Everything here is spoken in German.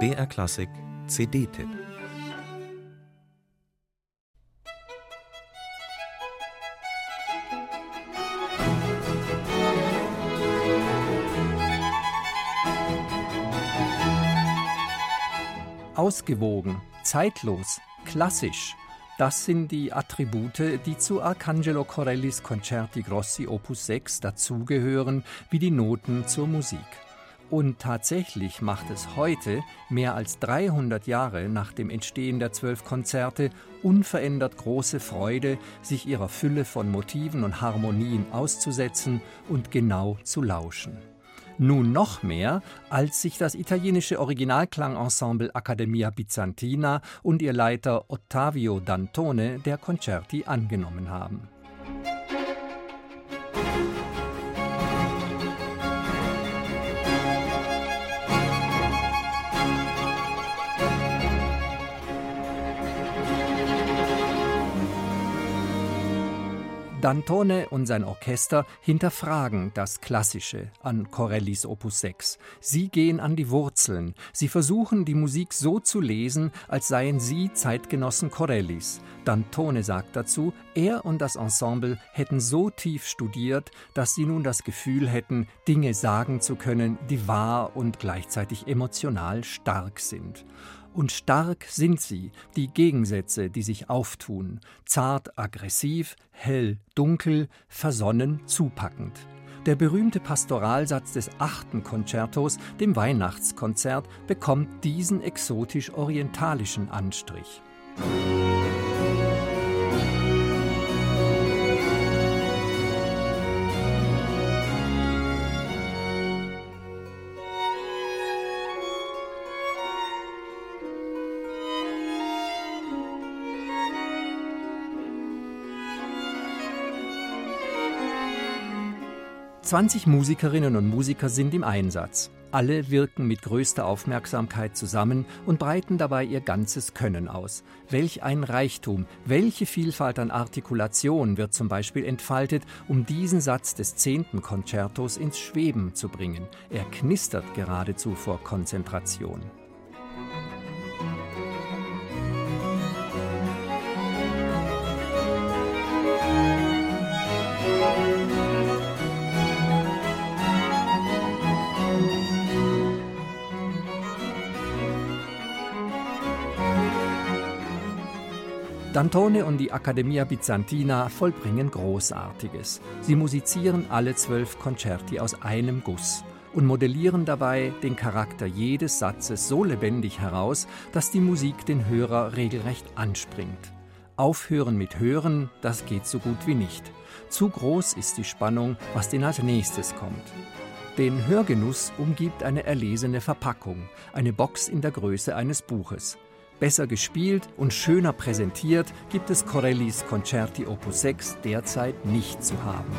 BR Klassik CD-Tipp Ausgewogen, zeitlos, klassisch. Das sind die Attribute, die zu Arcangelo Corellis Concerti Grossi Opus 6 dazugehören, wie die Noten zur Musik. Und tatsächlich macht es heute, mehr als 300 Jahre nach dem Entstehen der zwölf Konzerte, unverändert große Freude, sich ihrer Fülle von Motiven und Harmonien auszusetzen und genau zu lauschen. Nun noch mehr, als sich das italienische Originalklangensemble Accademia Bizantina und ihr Leiter Ottavio Dantone der Concerti angenommen haben. Dantone und sein Orchester hinterfragen das Klassische an Corellis Opus 6. Sie gehen an die Wurzeln. Sie versuchen, die Musik so zu lesen, als seien sie Zeitgenossen Corellis. Dantone sagt dazu, er und das Ensemble hätten so tief studiert, dass sie nun das Gefühl hätten, Dinge sagen zu können, die wahr und gleichzeitig emotional stark sind. Und stark sind sie, die Gegensätze, die sich auftun, zart aggressiv, hell dunkel, versonnen zupackend. Der berühmte Pastoralsatz des achten Konzertos, dem Weihnachtskonzert, bekommt diesen exotisch-orientalischen Anstrich. Musik 20 Musikerinnen und Musiker sind im Einsatz. Alle wirken mit größter Aufmerksamkeit zusammen und breiten dabei ihr ganzes Können aus. Welch ein Reichtum, welche Vielfalt an Artikulation wird zum Beispiel entfaltet, um diesen Satz des zehnten Konzertos ins Schweben zu bringen. Er knistert geradezu vor Konzentration. Dantone und die Accademia Bizantina vollbringen Großartiges. Sie musizieren alle zwölf Concerti aus einem Guss und modellieren dabei den Charakter jedes Satzes so lebendig heraus, dass die Musik den Hörer regelrecht anspringt. Aufhören mit Hören, das geht so gut wie nicht. Zu groß ist die Spannung, was denn als nächstes kommt. Den Hörgenuss umgibt eine erlesene Verpackung, eine Box in der Größe eines Buches. Besser gespielt und schöner präsentiert gibt es Corellis Concerti Opus 6 derzeit nicht zu haben.